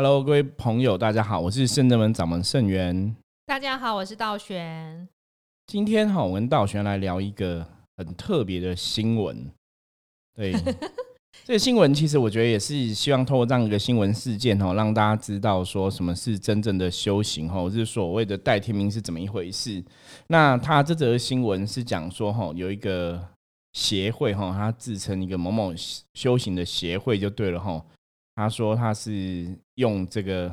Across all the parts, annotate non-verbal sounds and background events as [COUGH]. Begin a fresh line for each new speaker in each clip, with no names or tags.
Hello，各位朋友，大家好，我是圣正门掌门圣元。
大家好，我是道玄。
今天哈，我跟道玄来聊一个很特别的新闻。对，[LAUGHS] 这个新闻其实我觉得也是希望透过这样一个新闻事件哈，让大家知道说什么是真正的修行哈，是所谓的代天命是怎么一回事。那他这则新闻是讲说哈，有一个协会哈，他自称一个某某修行的协会就对了哈。他说他是用这个，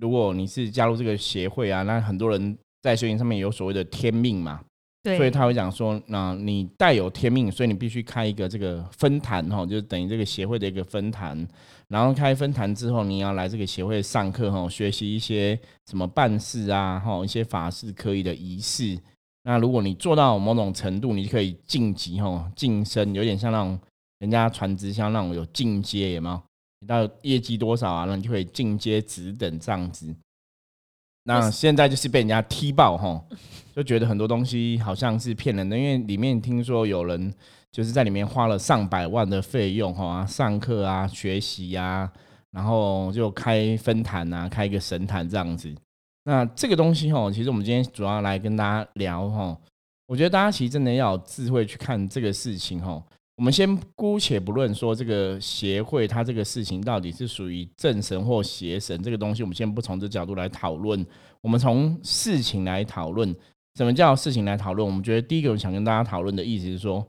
如果你是加入这个协会啊，那很多人在修行上面有所谓的天命嘛，
对，
所以他会讲说，那你带有天命，所以你必须开一个这个分坛哈，就等于这个协会的一个分坛，然后开分坛之后，你要来这个协会上课哈，学习一些什么办事啊哈，一些法事可以的仪式。那如果你做到某种程度，你就可以晋级哈，晋升，有点像那种人家传直销那种有进阶，有没有？你到业绩多少啊？那你就可以进阶职等这样子。那现在就是被人家踢爆哈，就觉得很多东西好像是骗人的，因为里面听说有人就是在里面花了上百万的费用哈，上课啊、学习呀，然后就开分坛啊，开一个神坛这样子。那这个东西哈，其实我们今天主要来跟大家聊哈，我觉得大家其实真的要有智慧去看这个事情哈。我们先姑且不论说这个协会它这个事情到底是属于正神或邪神这个东西，我们先不从这角度来讨论。我们从事情来讨论，什么叫事情来讨论？我们觉得第一个我想跟大家讨论的意思是说，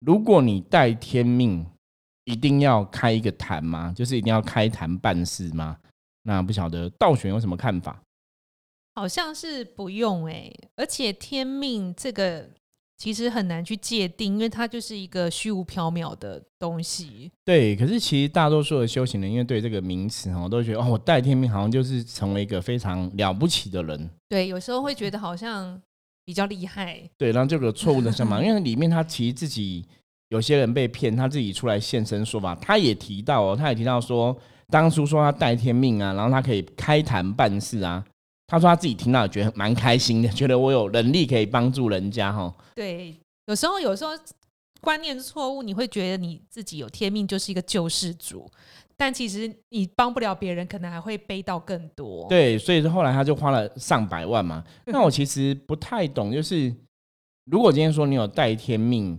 如果你带天命，一定要开一个坛吗？就是一定要开坛办事吗？那不晓得道玄有什么看法？
好像是不用哎，而且天命这个。其实很难去界定，因为它就是一个虚无缥缈的东西。
对，可是其实大多数的修行人，因为对这个名词哈，都觉得哦，我戴天命好像就是成为一个非常了不起的人。
对，有时候会觉得好像比较厉害。
对，然后就有错误的想法，因为里面他其实自己有些人被骗，他自己出来现身说法，他也提到哦，他也提到说，当初说他带天命啊，然后他可以开坛办事啊。他说他自己听到觉得蛮开心的，[LAUGHS] 觉得我有能力可以帮助人家哈。
对，有时候有时候观念错误，你会觉得你自己有天命就是一个救世主，但其实你帮不了别人，可能还会背到更多。
对，所以说后来他就花了上百万嘛。[LAUGHS] 那我其实不太懂，就是如果今天说你有带天命。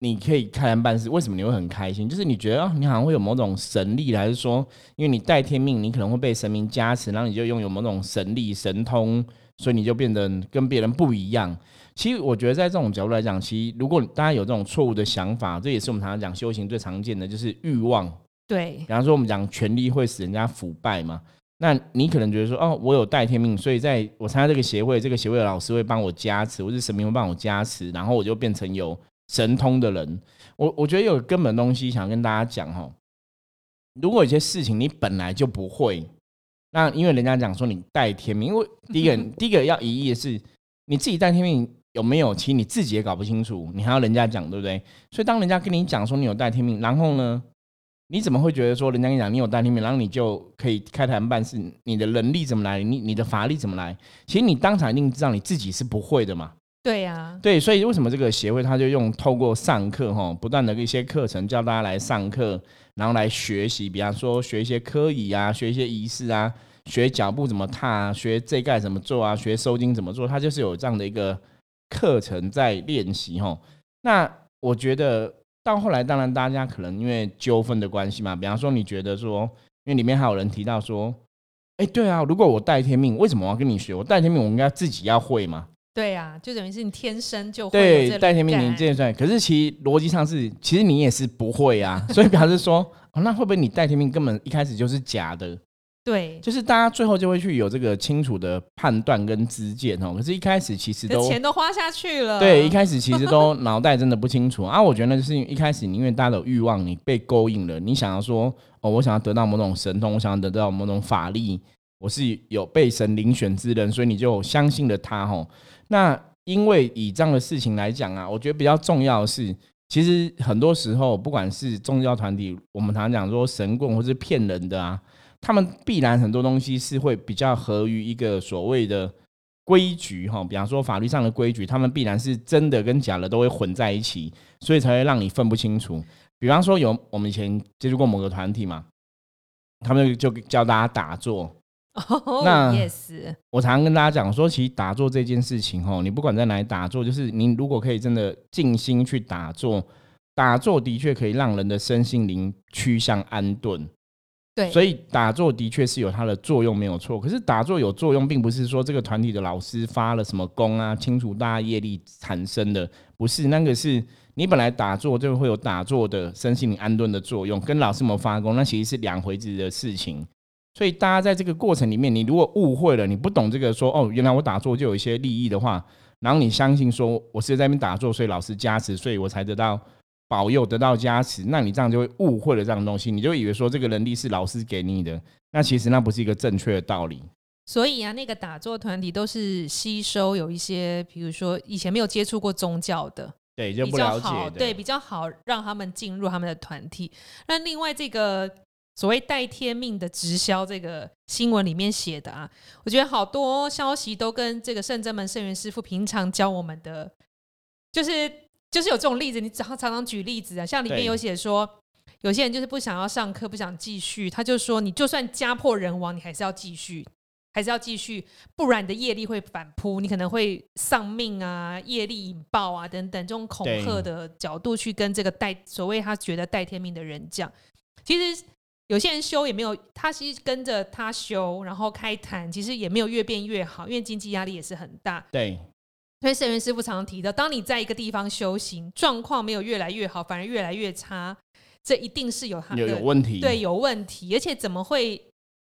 你可以开坛办事，为什么你会很开心？就是你觉得啊，你好像会有某种神力，还是说，因为你带天命，你可能会被神明加持，然后你就拥有某种神力、神通，所以你就变得跟别人不一样。其实我觉得，在这种角度来讲，其实如果大家有这种错误的想法，这也是我们常常讲修行最常见的，就是欲望。
对，
比方说我们讲权力会使人家腐败嘛，那你可能觉得说，哦，我有带天命，所以在我参加这个协会，这个协会的老师会帮我加持，或是神明会帮我加持，然后我就变成有。神通的人，我我觉得有根本东西想跟大家讲哈。如果有些事情你本来就不会，那因为人家讲说你带天命，因为 [LAUGHS] 第一个第一个要疑义的是你自己带天命有没有，其实你自己也搞不清楚，你还要人家讲对不对？所以当人家跟你讲说你有带天命，然后呢，你怎么会觉得说人家跟你讲你有带天命，然后你就可以开坛办事？你的能力怎么来？你你的法力怎么来？其实你当场一定知道你自己是不会的嘛。
对呀，
对，所以为什么这个协会他就用透过上课哈，不断的一些课程教大家来上课，然后来学习，比方说学一些科仪啊，学一些仪式啊，学脚步怎么踏啊，学这盖怎么做啊，学收经怎么做，他就是有这样的一个课程在练习哈。那我觉得到后来，当然大家可能因为纠纷的关系嘛，比方说你觉得说，因为里面还有人提到说，哎，对啊，如果我带天命，为什么我要跟你学？我带天命，我应该自己要会嘛。
对呀，就等于是你天生就会
对带天命，你这算。可是其逻辑上是，其实你也是不会啊。[LAUGHS] 所以表示说，哦，那会不会你带天命根本一开始就是假的？
对，
就是大家最后就会去有这个清楚的判断跟知见哦。可是，一开始其实都
钱都花下去了。
对，一开始其实都 [LAUGHS] 脑袋真的不清楚啊。我觉得就是一开始你因为大家的欲望，你被勾引了，你想要说，哦，我想要得到某种神通，我想要得到某种法力，我是有被神遴选之人，所以你就相信了他吼。那因为以这样的事情来讲啊，我觉得比较重要的是，其实很多时候不管是宗教团体，我们常常讲说神棍或是骗人的啊，他们必然很多东西是会比较合于一个所谓的规矩哈，比方说法律上的规矩，他们必然是真的跟假的都会混在一起，所以才会让你分不清楚。比方说有我们以前接触过某个团体嘛，他们就教大家打坐。
哦
那我常常跟大家讲说，其实打坐这件事情，吼，你不管在哪里打坐，就是你如果可以真的静心去打坐，打坐的确可以让人的身心灵趋向安顿。
对，
所以打坐的确是有它的作用，没有错。可是打坐有作用，并不是说这个团体的老师发了什么功啊，清除大家业力产生的，不是那个是你本来打坐就会有打坐的身心灵安顿的作用，跟老师有没有发功，那其实是两回事的事情。所以大家在这个过程里面，你如果误会了，你不懂这个说哦，原来我打坐就有一些利益的话，然后你相信说我是在那边打坐，所以老师加持，所以我才得到。保佑得到加持，那你这样就会误会了这样的东西，你就以为说这个能力是老师给你的，那其实那不是一个正确的道理。
所以啊，那个打坐团体都是吸收有一些，比如说以前没有接触过宗教的，
对，就
比
不了解
较好，
的。
对，比较好让他们进入他们的团体。那另外这个所谓带天命的直销，这个新闻里面写的啊，我觉得好多消息都跟这个圣真门圣元师傅平常教我们的，就是就是有这种例子，你常常常举例子啊，像里面有写说。有些人就是不想要上课，不想继续，他就说：“你就算家破人亡，你还是要继续，还是要继续，不然你的业力会反扑，你可能会丧命啊，业力引爆啊，等等，这种恐吓的角度去跟这个带所谓他觉得带天命的人讲。其实有些人修也没有，他其实跟着他修，然后开坛，其实也没有越变越好，因为经济压力也是很大。
对
所以圣元师傅常常提到，当你在一个地方修行，状况没有越来越好，反而越来越差，这一定是有他的
有有问题。
对，有问题，而且怎么会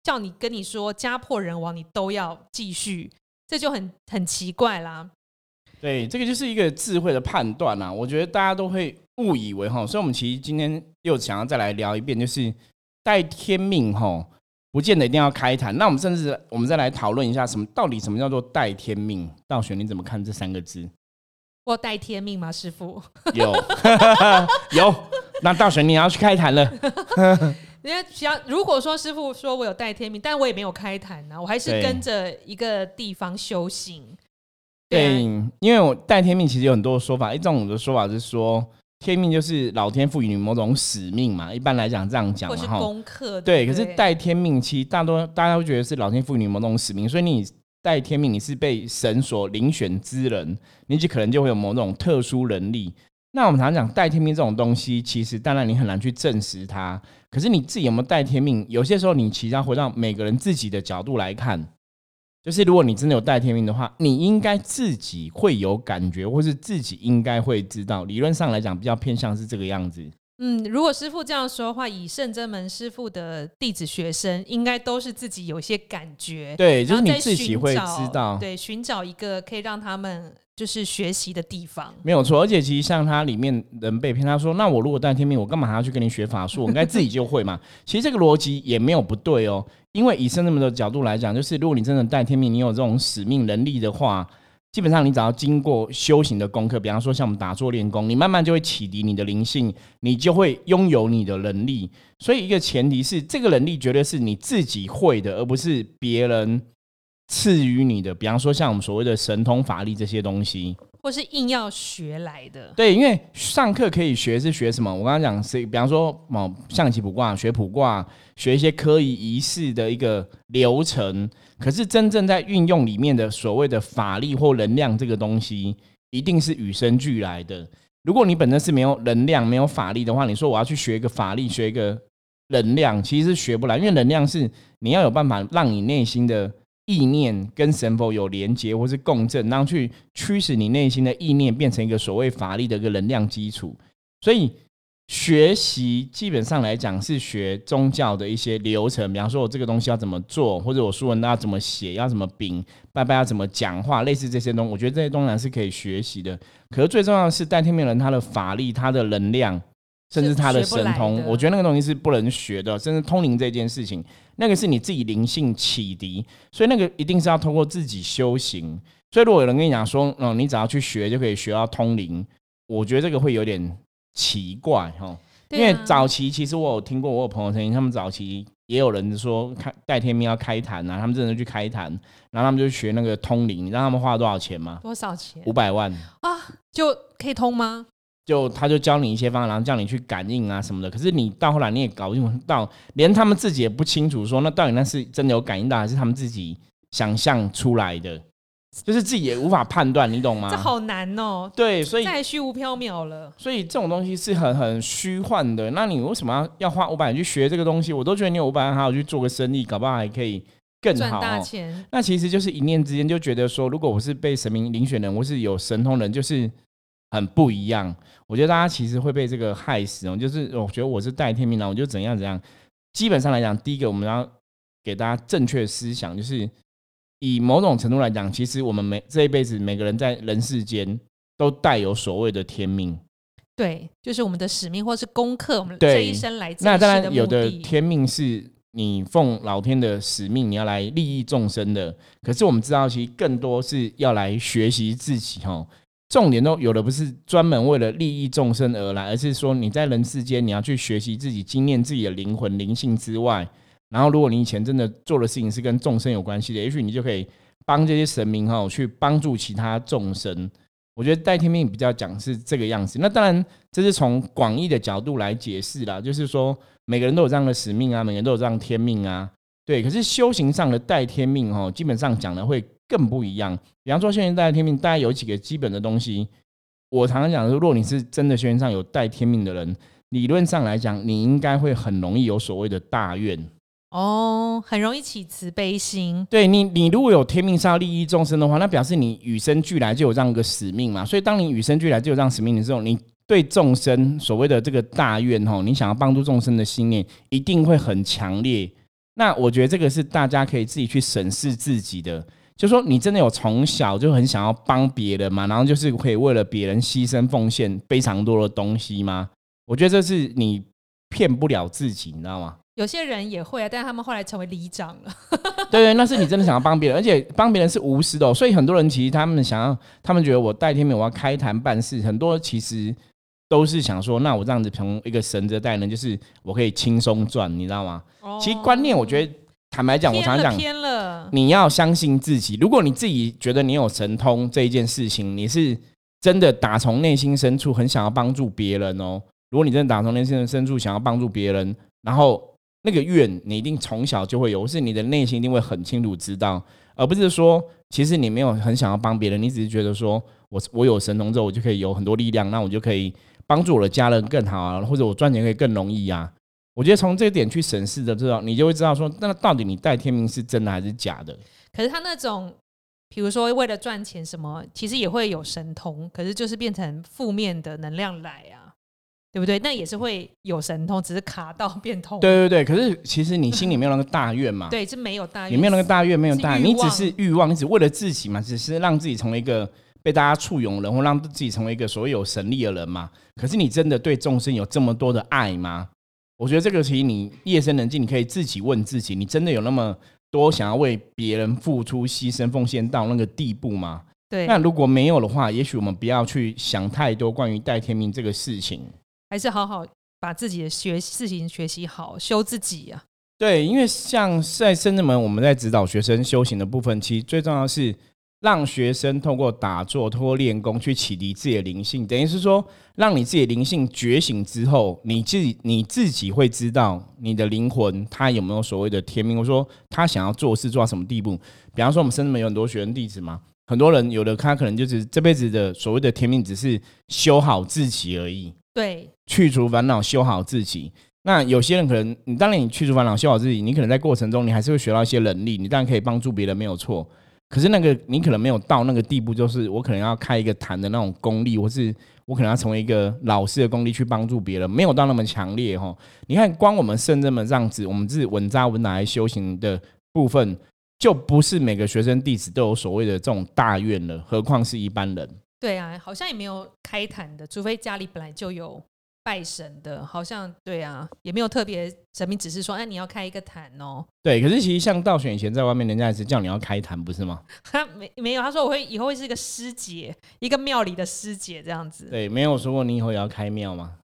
叫你跟你说家破人亡，你都要继续？这就很很奇怪啦。
对，这个就是一个智慧的判断啊。我觉得大家都会误以为哈，所以我们其实今天又想要再来聊一遍，就是带天命吼，不见得一定要开坛。那我们甚至我们再来讨论一下，什么到底什么叫做带天命？道玄你怎么看这三个字？
我带天命吗，师傅？
有 [LAUGHS] 有，那道玄你要去开坛了。[LAUGHS]
因为只要如果说师傅说我有带天命，但我也没有开坛呢、我还是跟着一个地方修行。
对
啊，，
因为我带天命其实有很多说法，一种的说法是说天命就是老天赋予你某种使命嘛，一般来讲这样讲
或是
嘛哈。
功课。
对，
不
可是带天命，其实大多大家会觉得是老天赋予你某种使命，所以你带天命，你是被神所遴选之人，你就可能就会有某种特殊能力。那我们常常讲带天命这种东西，其实当然你很难去证实它，可是你自己有没有带天命？有些时候你其实要回到每个人自己的角度来看，就是如果你真的有带天命的话，你应该自己会有感觉，或是自己应该会知道。理论上来讲，比较偏向是这个样子。
嗯，如果师傅这样说的话，以圣真门师傅的弟子学生，应该都是自己有一些感觉，
对，就是你自己会知道。
对，寻找一个可以让他们就是学习的地方。
没有错，而且其实像他里面人被骗，他说：“那我如果带天命，我干嘛还要去跟你学法术？我应该自己就会嘛。[LAUGHS] ”其实这个逻辑也没有不对哦，因为以圣人们的角度来讲，就是如果你真的带天命，你有这种使命能力的话，基本上你只要经过修行的功课，比方说像我们打坐练功，你慢慢就会启迪你的灵性，你就会拥有你的能力。所以一个前提是，这个能力绝对是你自己会的，而不是别人赐予你的。比方说像我们所谓的神通法力这些东西。
或是硬要学来的，
对，因为上课可以学是学什么？我刚刚讲是，比方说哦，象棋卜卦学卜卦，学一些科仪仪式的一个流程。可是真正在运用里面的所谓的法力或能量这个东西，一定是与生俱来的。如果你本身是没有能量、没有法力的话，你说我要去学一个法力、学一个能量，其实是学不来，因为能量是你要有办法让你内心的意念跟神佛有连接或是共振，然后去驱使你内心的意念变成一个所谓法力的一个能量基础。所以学习基本上来讲是学宗教的一些流程，比方说我这个东西要怎么做，或者我书文要怎么写，要怎么禀，拜拜要怎么讲话，类似这些东西，我觉得这些东西是可以学习的。可是最重要的是代天命人他的法力、他的能量，甚至他的神通，我觉得那个东西是不能学的，甚至通灵这件事情，那个是你自己灵性启迪，所以那个一定是要通过自己修行。所以如果有人跟你讲说，嗯，你只要去学就可以学到通灵，我觉得这个会有点奇怪哈。因为早期其实我有听过，我有朋友声音他们早期也有人说开戴天命要开坛啊，他们真的去开坛，然后他们就学那个通灵，你知道他们花了多少钱吗？
多少钱
五百万。
啊？就可以通吗？
就他就教你一些方法，然后叫你去感应啊什么的。可是你到后来你也搞不清到，连他们自己也不清楚，说那到底那是真的有感应到，还是他们自己想象出来的？就是自己也无法判断，你懂吗？
这好难哦。
对，所以
太虚无缥缈了。
所以这种东西是很很虚幻的。那你为什么要要花五百去学这个东西？我都觉得你有五百还好去做个生意，搞不好还可以更好。赚
大钱。
那其实就是一念之间就觉得说，如果我是被神明遴选人，我是有神通人，就是很不一样。我觉得大家其实会被这个害死哦。就是我觉得我是带天命人，我就怎样怎样。基本上来讲，第一个我们要给大家正确思想，就是。以某种程度来讲，其实我们每这一辈子每个人在人世间都带有所谓的天命，
对，就是我们的使命或是功课。我们这一生来，
那当然有
的
天命是你奉老天的使命，你要来利益众生的。可是我们知道，其实更多是要来学习自己。哈，重点都有的不是专门为了利益众生而来，而是说你在人世间你要去学习自己，经验自己的灵魂灵性之外。然后，如果你以前真的做的事情是跟众生有关系的，也许你就可以帮这些神明哈去帮助其他众生。我觉得戴天命比较讲是这个样子。那当然，这是从广义的角度来解释啦，就是说每个人都有这样的使命啊，每个人都有这样天命啊。对，可是修行上的戴天命哈，基本上讲的会更不一样。比方说，轩辕带天命，大概有几个基本的东西。我常常讲说，如果你是真的轩辕上有带天命的人，理论上来讲，你应该会很容易有所谓的大愿。
哦，很容易起慈悲心。
对你，你如果有天命是要利益众生的话，那表示你与生俱来就有这样一个使命嘛。所以，当你与生俱来就有这样使命的时候，你对众生所谓的这个大愿吼，你想要帮助众生的心念一定会很强烈。那我觉得这个是大家可以自己去审视自己的，就说你真的有从小就很想要帮别人嘛，然后就是可以为了别人牺牲奉献非常多的东西吗？我觉得这是你骗不了自己，你知道吗？
有些人也会啊，但是他们后来成为里长了。
对 [LAUGHS] 对，那是你真的想要帮别人，而且帮别人是无私的。所以很多人其实他们想要，他们觉得我代天命，我要开坛办事，很多其实都是想说，那我这样子从一个神的代人，就是我可以轻松赚，你知道吗？其实观念，我觉得坦白讲，我常讲
偏了。
你要相信自己，如果你自己觉得你有神通这一件事情，你是真的打从内心深处很想要帮助别人哦。如果你真的打从内心深处想要帮助别人，然后那个愿，你一定从小就会有，是你的内心一定会很清楚知道，而不是说，其实你没有很想要帮别人，你只是觉得说，我我有神通之后，我就可以有很多力量，那我就可以帮助我的家人更好啊，或者我赚钱可以更容易啊。我觉得从这个点去审视的知道，你就会知道说，那到底你带天命是真的还是假的？
可是他那种，比如说为了赚钱什么，其实也会有神通，可是就是变成负面的能量来啊。对不对？那也是会有神通，只是卡到变通。
对对对，可是其实你心里没有那个大愿嘛？
对，是没有大愿，
你没有那个大愿，没有大，你只是欲望，你只为了自己嘛，只是让自己成为一个被大家簇拥人，或让自己成为一个所谓有神力的人嘛。可是你真的对众生有这么多的爱吗？我觉得这个其实你夜深人静，你可以自己问自己：你真的有那么多想要为别人付出、牺牲、奉献到那个地步吗？
对。
那如果没有的话，也许我们不要去想太多关于戴天命这个事情。
还是好好把自己的学事情学习好，修自己啊。
对，因为像在深圳门，我们在指导学生修行的部分，其实最重要是让学生通过打坐、通过练功去启迪自己的灵性，等于是说，让你自己的灵性觉醒之后，你自己你自己会知道你的灵魂他有没有所谓的天命，或说他想要做事做到什么地步。比方说，我们深圳有很多学生弟子嘛，很多人有的他可能就是这辈子的所谓的天命，只是修好自己而已。
对，
去除烦恼，修好自己。那有些人可能，你当然你去除烦恼，修好自己，你可能在过程中，你还是会学到一些能力，你当然可以帮助别人，没有错。可是那个你可能没有到那个地步，就是我可能要开一个坛的那种功力，或是我可能要成为一个老师的功力去帮助别人，没有到那么强烈哈。你看，光我们圣这么这样子，我们是稳扎稳打来修行的部分，就不是每个学生弟子都有所谓的这种大愿了，何况是一般人。
对啊，好像也没有开坛的，除非家里本来就有拜神的，好像对啊，也没有特别神明指示说，哎，你要开一个坛哦。
对，可是其实像道选以前在外面，人家也是叫你要开坛，不是吗？
他 [LAUGHS] 没没有，他说我会以后会是一个师姐，一个庙里的师姐这样子。
对，没有说过你以后也要开庙吗？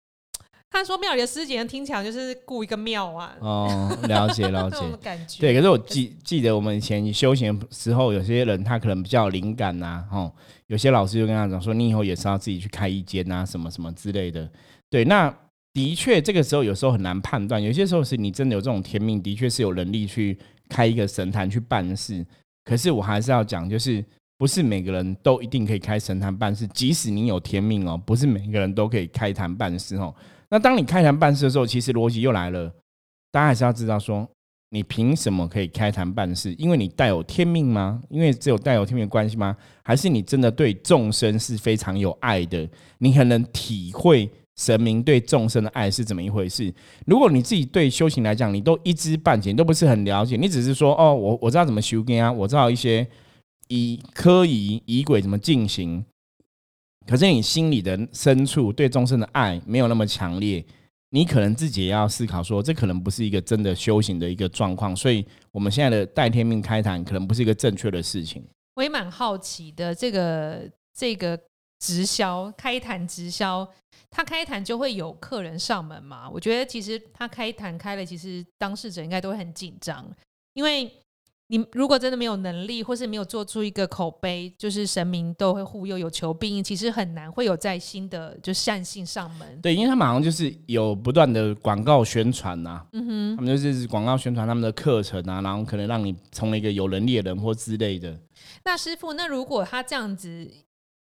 他说庙里的师姐听起来就是雇一个庙啊，
哦，了解 [LAUGHS] 了解。对，可是我记记得我们以前休闲时候，有些人他可能比较有灵感呐、哦，有些老师就跟他讲说，你以后也是要自己去开一间啊，什么什么之类的。对，那的确这个时候有时候很难判断，有些时候是你真的有这种天命，的确是有能力去开一个神坛去办事。可是我还是要讲，就是不是每个人都一定可以开神坛办事，即使你有天命哦，不是每个人都可以开坛办事哦。那当你开坛办事的时候，其实逻辑又来了，大家还是要知道说，你凭什么可以开坛办事？因为你带有天命吗？因为只有带有天命的关系吗？还是你真的对众生是非常有爱的？你很能体会神明对众生的爱是怎么一回事？如果你自己对修行来讲，你都一知半解，都不是很了解，你只是说哦，我我知道怎么修根啊，我知道一些以科仪仪轨怎么进行，可是你心里的深处对众生的爱没有那么强烈，你可能自己也要思考说，这可能不是一个真的修行的一个状况，所以我们现在的代天命开坛可能不是一个正确的事情。
我也蛮好奇的，这个这个直销开坛直销，他开坛就会有客人上门嘛？我觉得其实他开坛开了，其实当事者应该都会很紧张，因为你如果真的没有能力，或是没有做出一个口碑，就是神明都会护佑，有求必应，其实很难会有在新的就善信上门。
对，因为他们好像就是有不断的广告宣传呐、
嗯哼，
他们就是广告宣传他们的课程啊，然后可能让你成为一个有能力的人或之类的。
那师傅，那如果他这样子，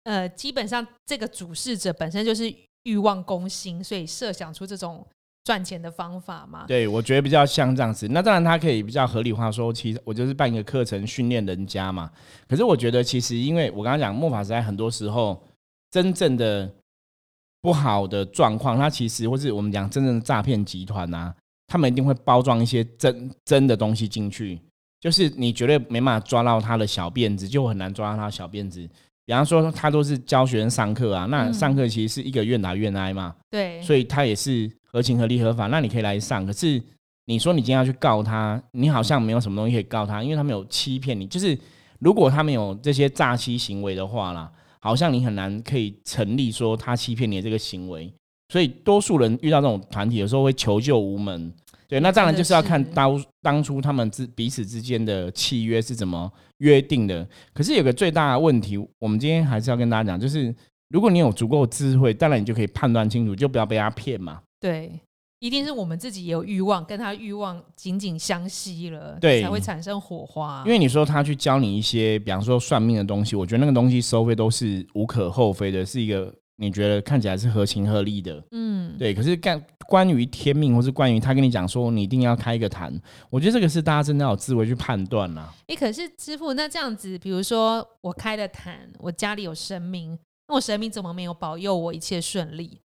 呃，基本上这个主事者本身就是欲望攻心，所以设想出这种赚钱的方法嘛？
对，我觉得比较像这样子。那当然，他可以比较合理化说，其实我就是办一个课程训练人家嘛。可是我觉得，其实因为我刚刚讲魔法时代，很多时候真正的不好的状况，它其实或是我们讲真正的诈骗集团啊，他们一定会包装一些真真的东西进去，就是你绝对没办法抓到他的小辫子，就很难抓到他的小辫子。比方说，他都是教学生上课啊，那
嗯
上课其实是一个愿打愿挨嘛。
对，
所以他也是合情合理合法，那你可以来上。可是你说你今天要去告他，你好像没有什么东西可以告他，因为他们有欺骗你。就是如果他们有这些诈欺行为的话啦，好像你很难可以成立说他欺骗你的这个行为。所以多数人遇到这种团体，有时候会求救无门。对，那当然就是要看当当初他们之彼此之间的契约是怎么约定的。可是有个最大的问题，我们今天还是要跟大家讲，就是如果你有足够智慧，当然你就可以判断清楚，就不要被他骗嘛。
对，一定是我们自己也有欲望，跟他欲望紧紧相吸了，
对
才会产生火花。
因为你说他去教你一些，比方说算命的东西，我觉得那个东西收费都是无可厚非的，是一个你觉得看起来是合情合理的。
嗯，
对，可是干关于天命，或是关于他跟你讲说你一定要开一个坛，我觉得这个是大家真的要有智慧去判断啦。
诶，可是师傅，那这样子，比如说我开了坛，我家里有神明，那我神明怎么没有保佑我一切顺利？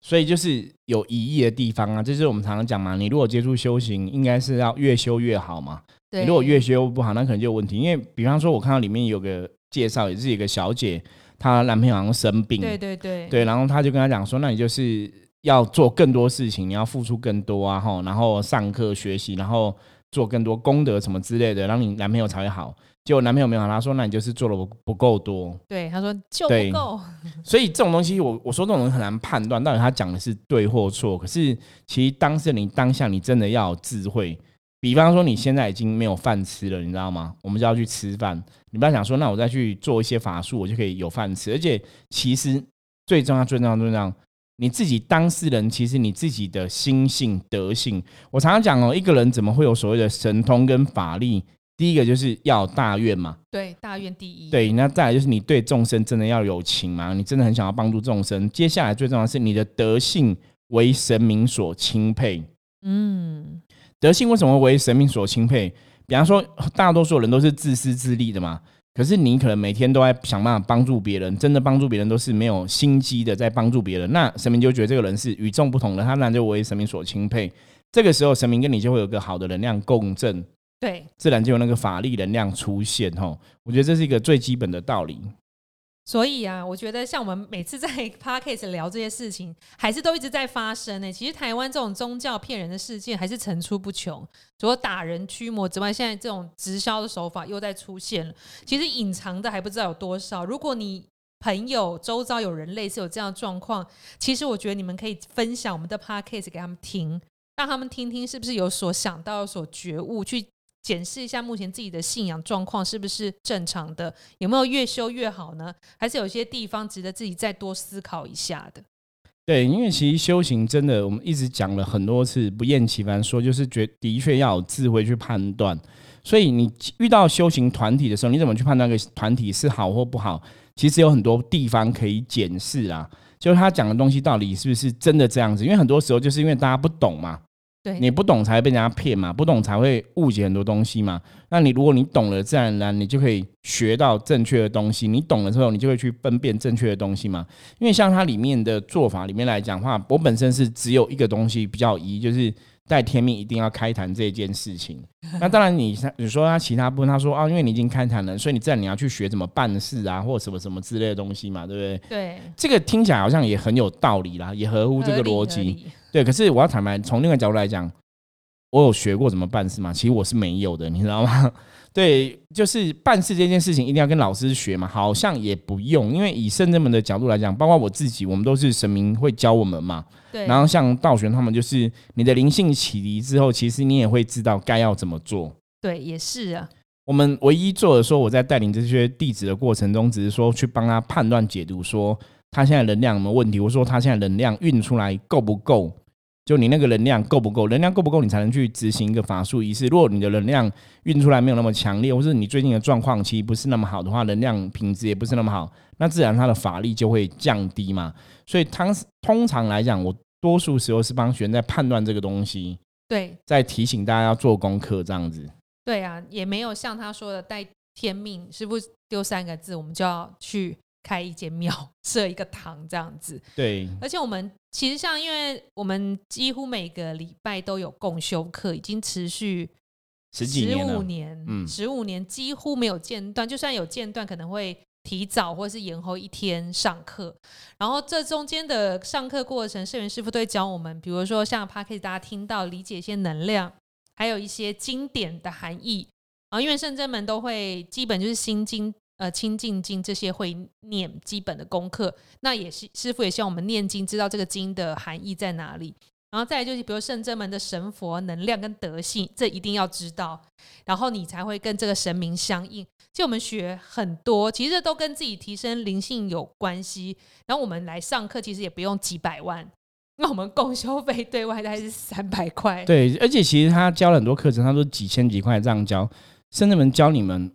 所以就是有疑义的地方啊，这就是我们常常讲嘛，你如果接触修行，应该是要越修越好嘛。
对，
你如果越修不好，那可能就有问题。因为比方说，我看到里面有个介绍，也是一个小姐，她男朋友好像生病，
对对对
对，然后她就跟他讲说，那你就是要做更多事情，你要付出更多啊，吼，然后上课学习，然后做更多功德什么之类的，让你男朋友才会好。结果男朋友没有好，他说那你就是做的不不够多，
对，他说就不够，
所以这种东西我我说这种人很难判断到底他讲的是对或错。可是其实当事人你当下你真的要有智慧。比方说你现在已经没有饭吃了，你知道吗？我们就要去吃饭，你不要想说那我再去做一些法术，我就可以有饭吃。而且其实最重要、最重要、最重要，你自己当事人其实你自己的心性、德性。我常常讲哦，一个人怎么会有所谓的神通跟法力？第一个就是要大愿嘛，
对，大愿第一，
对，那再来就是你对众生真的要有情嘛，你真的很想要帮助众生。接下来最重要的是你的德性为神明所钦佩。
嗯，
德性为什么为神明所钦佩？比方说，大多数人都是自私自利的嘛，可是你可能每天都在想办法帮助别人，真的帮助别人都是没有心机的在帮助别人，那神明就觉得这个人是与众不同的，他当然就为神明所钦佩。这个时候，神明跟你就会有个好的能量共振，
对，
自然就有那个法力能量出现。吼，我觉得这是一个最基本的道理。
所以啊，我觉得像我们每次在 [LAUGHS] podcast 聊这些事情，还是都一直在发生呢、其实台湾这种宗教骗人的事件还是层出不穷，除了打人驱魔之外，现在这种直销的手法又在出现了。其实隐藏的还不知道有多少。如果你朋友周遭有人类似有这样的状况，其实我觉得你们可以分享我们的 podcast 给他们听，让他们听听是不是有所想到、有所觉悟，去检视一下目前自己的信仰状况是不是正常的，有没有越修越好呢？还是有些地方值得自己再多思考一下的？
对，因为其实修行真的，我们一直讲了很多次，不厌其烦说，就是觉的确要有智慧去判断。所以你遇到修行团体的时候，你怎么去判断个团体是好或不好？其实有很多地方可以检视啊，就是他讲的东西到底是不是真的这样子？因为很多时候就是因为大家不懂嘛。
对，
你不懂才会被人家骗嘛，不懂才会误解很多东西嘛。那你如果你懂了，自然而然你就可以学到正确的东西。你懂了之后，你就会去分辨正确的东西嘛。因为像它里面的做法里面来讲的话，我本身是只有一个东西比较疑，就是带天命一定要开坛这件事情。[LAUGHS] 那当然，你你说他其他部分，他说啊，因为你已经开坛了，所以你自然你要去学怎么办事啊，或者什么什么之类的东西嘛，对不对？
对，
这个听起来好像也很有道理啦，也合乎这个逻辑。对，可是我要坦白，从另外角度来讲，我有学过怎么办事吗？其实我是没有的，你知道吗？对，就是办事这件事情一定要跟老师学嘛，好像也不用，因为以圣人们的角度来讲，包括我自己，我们都是神明会教我们嘛。
对。
然后像道玄他们，就是你的灵性启迪之后，其实你也会知道该要怎么做。
对，也是啊。
我们唯一做的说，我在带领这些弟子的过程中，只是说去帮他判断解读，说他现在能量有没有问题，我说他现在能量运出来够不够。就你那个能量够不够？能量够不够，你才能去执行一个法术仪式。如果你的能量运出来没有那么强烈，或是你最近的状况其实不是那么好的话，能量品质也不是那么好，那自然它的法力就会降低嘛。所以，通通常来讲，我多数时候是帮学员在判断这个东西，
对，
在提醒大家要做功课这样子。
对啊，也没有像他说的带天命，师傅丢三个字，我们就要去。开一间庙，设一个堂，这样子。
对，
而且我们其实像，因为我们几乎每个礼拜都有共修课，已经持续
十几
年、十五年，嗯，十五年几乎没有间断。就算有间断，可能会提早或是延后一天上课。然后这中间的上课过程，圣元师傅都会教我们，比如说像 p a r k 大家听到理解一些能量，还有一些经典的含义啊。因为圣真们都会基本就是心经。呃，清净经这些会念基本的功课，那也是师傅也希望我们念经，知道这个经的含义在哪里。然后再来就是，比如圣真门的神佛能量跟德性，这一定要知道，然后你才会跟这个神明相应。就我们学很多，其实都跟自己提升灵性有关系。然后我们来上课，其实也不用几百万，那我们共修费对外大概是三百块。
对，而且其实他教了很多课程，他都几千几块这样教，圣真门教你们。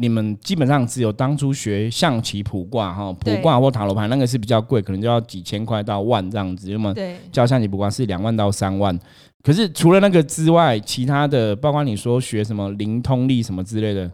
你们基本上只有当初学象棋、卜卦哈，卜卦或塔罗牌那个是比较贵，可能就要几千块到万这样子。那么教象棋、卜卦是两万到三万。可是除了那个之外，其他的包括你说学什么灵通力什么之类的，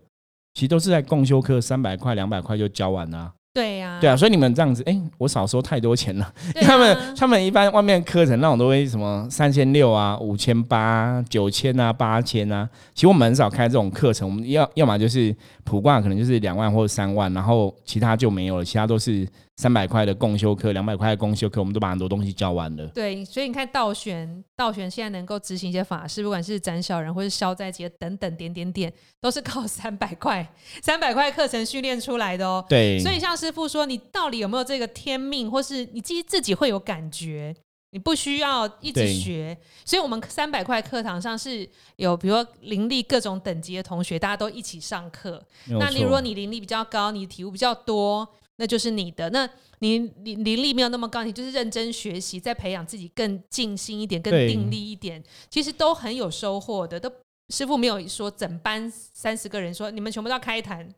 其实都是在共修课三百块、两百块就教完了。
对呀，
对啊，所以你们这样子，哎，我少收太多钱了。[LAUGHS] 他们他们一般外面课程那种都会什么三千六啊、五千八、九千啊、八千啊，其实我们很少开这种课程。我们要要么就是普挂，可能就是两万或者三万，然后其他就没有了，其他都是。三百块的共修课，两百块的共修课，我们都把很多东西教完了。
对，所以你看道玄，道玄现在能够执行一些法事，不管是斩小人或是消灾劫等等点点点，都是靠三百块、三百块课程训练出来的哦。
对，
所以像师傅说，你到底有没有这个天命，或是你自己自己会有感觉，你不需要一直学。所以，我们三百块课堂上是有，比如说灵力各种等级的同学，大家都一起上课。那你如果你灵力比较高，你体悟比较多。那就是你的，那你灵灵力没有那么高，你就是认真学习，再培养自己更静心一点，更定力一点，其实都很有收获的。都师傅没有说整班三十个人说你们全部都要开坛，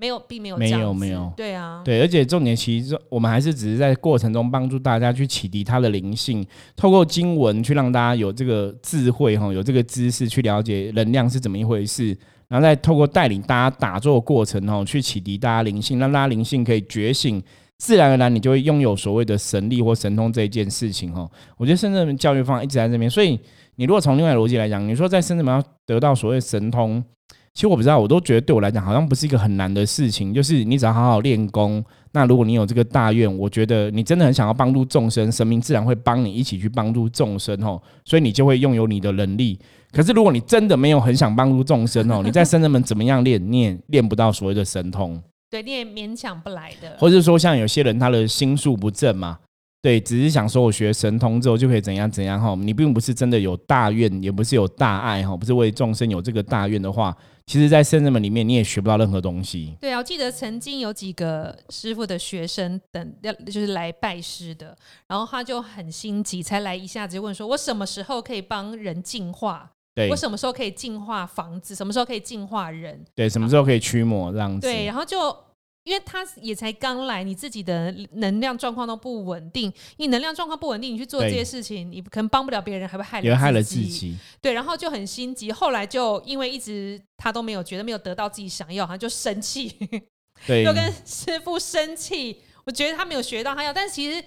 没有，并没有，
没有，没有，
对啊，
对，而且重点其实我们还是只是在过程中帮助大家去启迪他的灵性，透过经文去让大家有这个智慧哈，有这个知识去了解能量是怎么一回事。然后再透过带领大家打坐过程哦，去启迪大家灵性，让大家灵性可以觉醒，自然而然你就会拥有所谓的神力或神通这一件事情哦。我觉得深圳教育方法一直在这边，所以你如果从另外逻辑来讲，你说在深圳要得到所谓神通，其实我不知道，我都觉得对我来讲好像不是一个很难的事情，就是你只要好好练功。那如果你有这个大愿，我觉得你真的很想要帮助众生，神明自然会帮你一起去帮助众生哦，所以你就会拥有你的能力。可是，如果你真的没有很想帮助众生哦，你在圣人门怎么样练，你也练不到所谓的神通。
对，你也勉强不来的。
或者说像有些人他的心术不正嘛，对，只是想说我学神通之后就可以怎样怎样哈，你并不是真的有大愿，也不是有大爱哈，不是为众生有这个大愿的话，其实，在圣人门里面你也学不到任何东西。
对啊，我记得曾经有几个师傅的学生等要就是来拜师的，然后他就很心急，才来一下子就问说：“我什么时候可以帮人净化？
对
我，什么时候可以净化房子？什么时候可以净化人？”
对，什么时候可以驱魔这样子？
对，然后就因为他也才刚来，你自己的能量状况都不稳定，你能量状况不稳定，你去做这些事情，你可能帮不了别人，还会害
也会害了
自
自。己。
对，然后就很心急，后来就因为一直他都没有觉得没有得到自己想要，好像就生气，
对，[LAUGHS]
就跟师傅生气。我觉得他没有学到他要，但是其实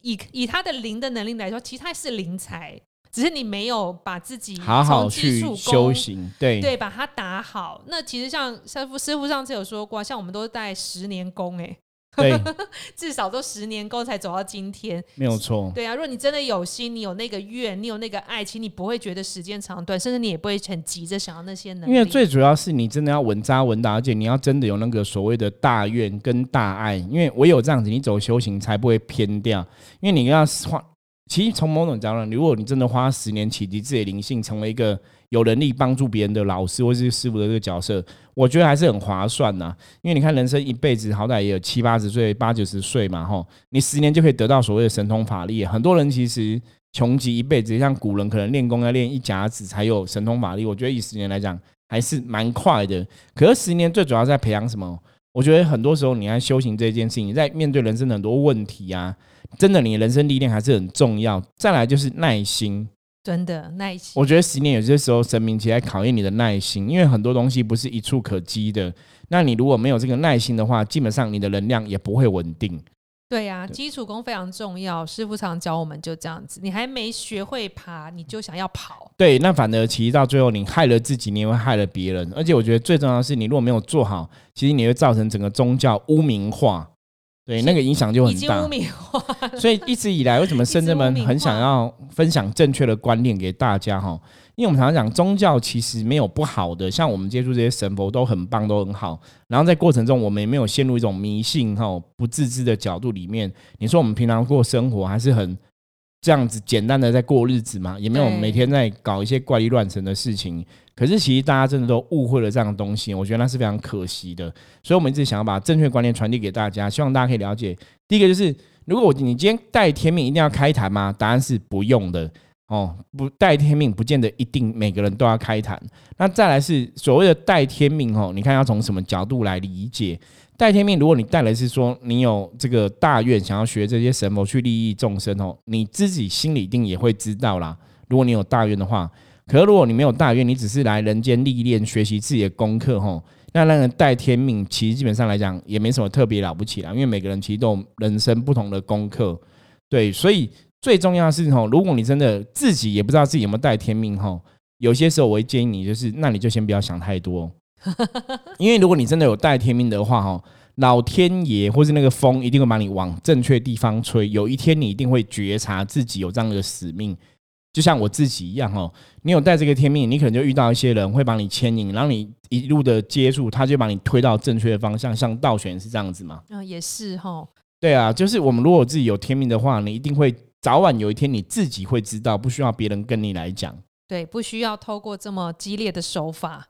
以以他的灵的能力来说，其实他是灵才，只是你没有把自己
好好去修行。对，
对，把它打好。那其实像师傅师傅上次有说过，像我们都是带十年功，哎，
对，[LAUGHS]
至少都十年功才走到今天。
没有错。
对啊，如果你真的有心，你有那个愿，你有那个爱，其实你不会觉得时间长短，甚至你也不会很急着想要那些能力。
因为最主要是你真的要稳扎稳打，而且你要真的有那个所谓的大愿跟大爱，因为唯有这样子，你走修行才不会偏掉。因为你要花，其实从某种角度，如果你真的花十年启迪自己的灵性，成为一个有能力帮助别人的老师或是师傅的这个角色，我觉得还是很划算呐。因为你看，人生一辈子好歹也有七八十岁、八九十岁嘛，吼，你十年就可以得到所谓的神通法力。很多人其实穷极一辈子，像古人可能练功要练一甲子才有神通法力。我觉得以十年来讲，还是蛮快的。可是十年最主要在培养什么？我觉得很多时候你在修行这件事情，你在面对人生的很多问题啊，真的你的人生历练还是很重要。再来就是耐心，
真的耐心。
我觉得十年有些时候神明其实在考验你的耐心，因为很多东西不是一触可及的。那你如果没有这个耐心的话，基本上你的能量也不会稳定。
对呀、
对
基础功非常重要。师傅常教我们就这样子，你还没学会爬，你就想要跑。
对，那反而其实到最后你害了自己，你也会害了别人。而且我觉得最重要的是，你如果没有做好，其实你会造成整个宗教污名化，对，那个影响就很大
已经污。名化，
所以一直以来，为什么 [LAUGHS] 深圳们很想要分享正确的观念给大家？哈，因为我们常常讲宗教其实没有不好的，像我们接触这些神佛都很棒，都很好。然后在过程中，我们也没有陷入一种迷信哈不自知的角度里面。你说我们平常过生活还是很这样子简单的在过日子嘛，也没有
对
每天在搞一些怪力乱神的事情。可是其实大家真的都误会了这样的东西，我觉得那是非常可惜的。所以我们一直想要把正确观念传递给大家，希望大家可以了解。第一个就是，如果你今天带天命一定要开坛吗？答案是不用的哦，不带天命不见得一定每个人都要开坛。那再来是所谓的带天命哦，你看要从什么角度来理解？带天命，如果你带来是说你有这个大愿，想要学这些神佛去利益众生哦，你自己心里一定也会知道啦。如果你有大愿的话，可是如果你没有大愿，你只是来人间历练学习自己的功课吼，那那个带天命，其实基本上来讲也没什么特别了不起啦，因为每个人其实都有人生不同的功课，对，所以最重要的是吼，如果你真的自己也不知道自己有没有带天命吼，有些时候我会建议你，就是那你就先不要想太多，[LAUGHS] 因为如果你真的有带天命的话吼，老天爷或是那个风一定会把你往正确地方吹，有一天你一定会觉察自己有这样的使命。就像我自己一样哦，你有带这个天命，你可能就遇到一些人会把你牵引，然后你一路的接触，他就把你推到正确的方向。像道玄是这样子吗？
嗯，也是哈。
对啊，就是我们如果自己有天命的话，你一定会早晚有一天你自己会知道，不需要别人跟你来讲。
对，不需要透过这么激烈的手法，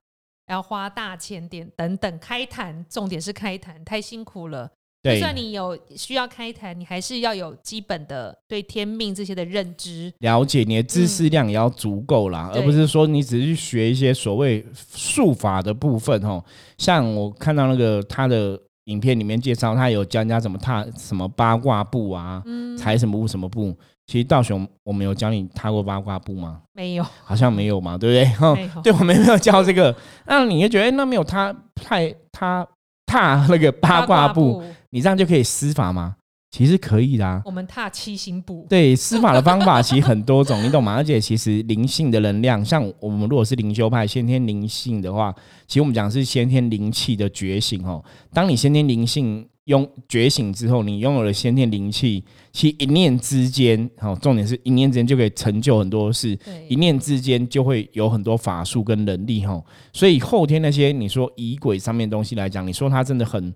要花大钱点等等开坛，重点是开坛，太辛苦了。就，算你有需要开坛，你还是要有基本的对天命这些的认知。
了解你的知识量也要足够啦，
对
而不是说你只是去学一些所谓术法的部分哦。像我看到那个他的影片里面介绍，他有教人家怎么踏什么八卦步啊，
嗯，
踩什么步什么步。其实道雄，我们有教你踏过八卦步吗？
没有，
好像没有嘛，对不对？哈 [LAUGHS]
没有。
对，我们没有教这个，那你就觉得哎那没有他太他踏那个八卦步，，你这样就可以施法吗？其实可以的、啊。
我们踏七星步。
对，施法的方法其实很多种，你懂吗？[LAUGHS] 而且其实灵性的能量，像我们如果是灵修派先天灵性的话，其实我们讲是先天灵气的觉醒哦。当你先天灵性拥觉醒之后，你拥有了先天灵气，其一念之间，哦，重点是一念之间就可以成就很多事，一念之间就会有很多法术跟能力，哦。所以后天那些你说仪轨上面东西来讲，你说它真的很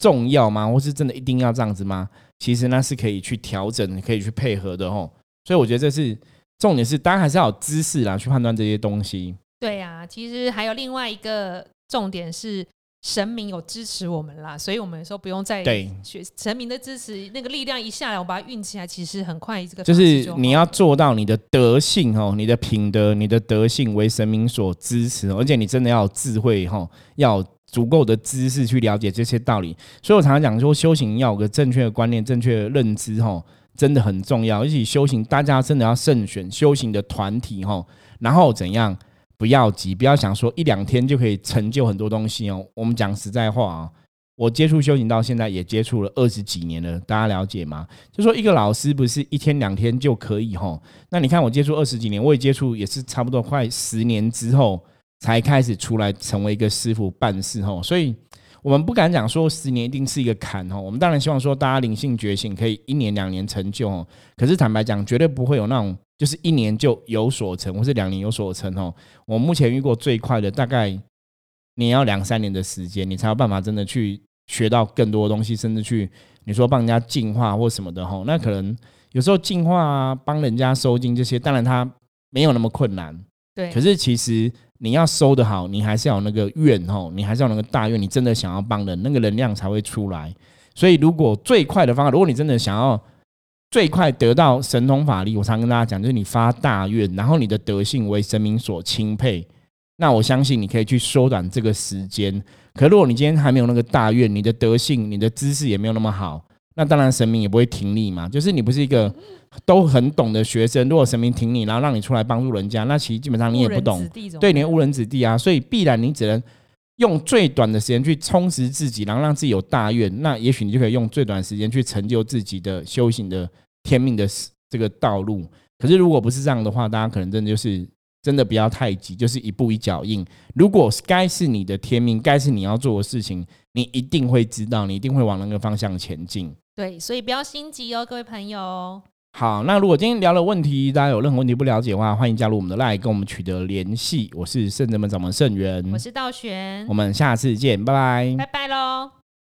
重要吗？或是真的一定要这样子吗？其实那是可以去调整，可以去配合的，吼。所以我觉得这是重点是，当然还是要有知识啦，去判断这些东西。
对呀、其实还有另外一个重点是。神明有支持我们啦，所以我们有时候不用再
对
学神明的支持，那个力量一下来，我把它运起来，其实很快这个
就是你要做到你的德性哦，你的品德、你的德性为神明所支持，而且你真的要有智慧哈，要有足够的知识去了解这些道理。所以我常常讲说，修行要有个正确的观念、正确的认知吼，真的很重要。而且修行，大家真的要慎选修行的团体吼，然后怎样？不要急，不要想说一两天就可以成就很多东西哦。我们讲实在话啊，我接触修行到现在也接触了二十几年了，大家了解吗？就说一个老师不是一天两天就可以吼。那你看我接触二十几年，我也接触也是差不多快十年之后才开始出来成为一个师傅办事吼。所以我们不敢讲说十年一定是一个坎吼。我们当然希望说大家灵性觉醒可以一年两年成就哦。可是坦白讲，绝对不会有那种就是一年就有所成，或是两年有所成哦。我目前遇过最快的大概你要两三年的时间，你才有办法真的去学到更多的东西，甚至去你说帮人家进化或什么的吼，那可能有时候进化啊，帮人家收金这些，当然它没有那么困难。
对，
可是其实你要收的好，你还是要那个愿吼，你还是要那个大愿，你真的想要帮人，那个能量才会出来。所以如果最快的方法，如果你真的想要最快得到神通法力，我常跟大家讲，就是你发大愿，然后你的德性为神明所钦佩，那我相信你可以去缩短这个时间。可如果你今天还没有那个大愿，你的德性、你的知识也没有那么好，那当然神明也不会挺你嘛。就是你不是一个都很懂的学生，如果神明挺你，然后让你出来帮助人家，那其实基本上你也不懂对，你会误人子弟啊。所以必然你只能用最短的时间去充实自己，然后让自己有大愿，那也许你就可以用最短的时间去成就自己的修行的天命的这个道路。可是如果不是这样的话，大家可能真的就是真的不要太急，就是一步一脚印。如果该是你的天命，该是你要做的事情，你一定会知道，你一定会往那个方向前进。
对，所以不要心急哦，各位朋友。
好，那如果今天聊了问题，大家有任何问题不了解的话，欢迎加入我们的 line 跟我们取得联系。我是圣人们掌门圣元
我，是道玄
我，们下次见，拜拜
拜拜喽。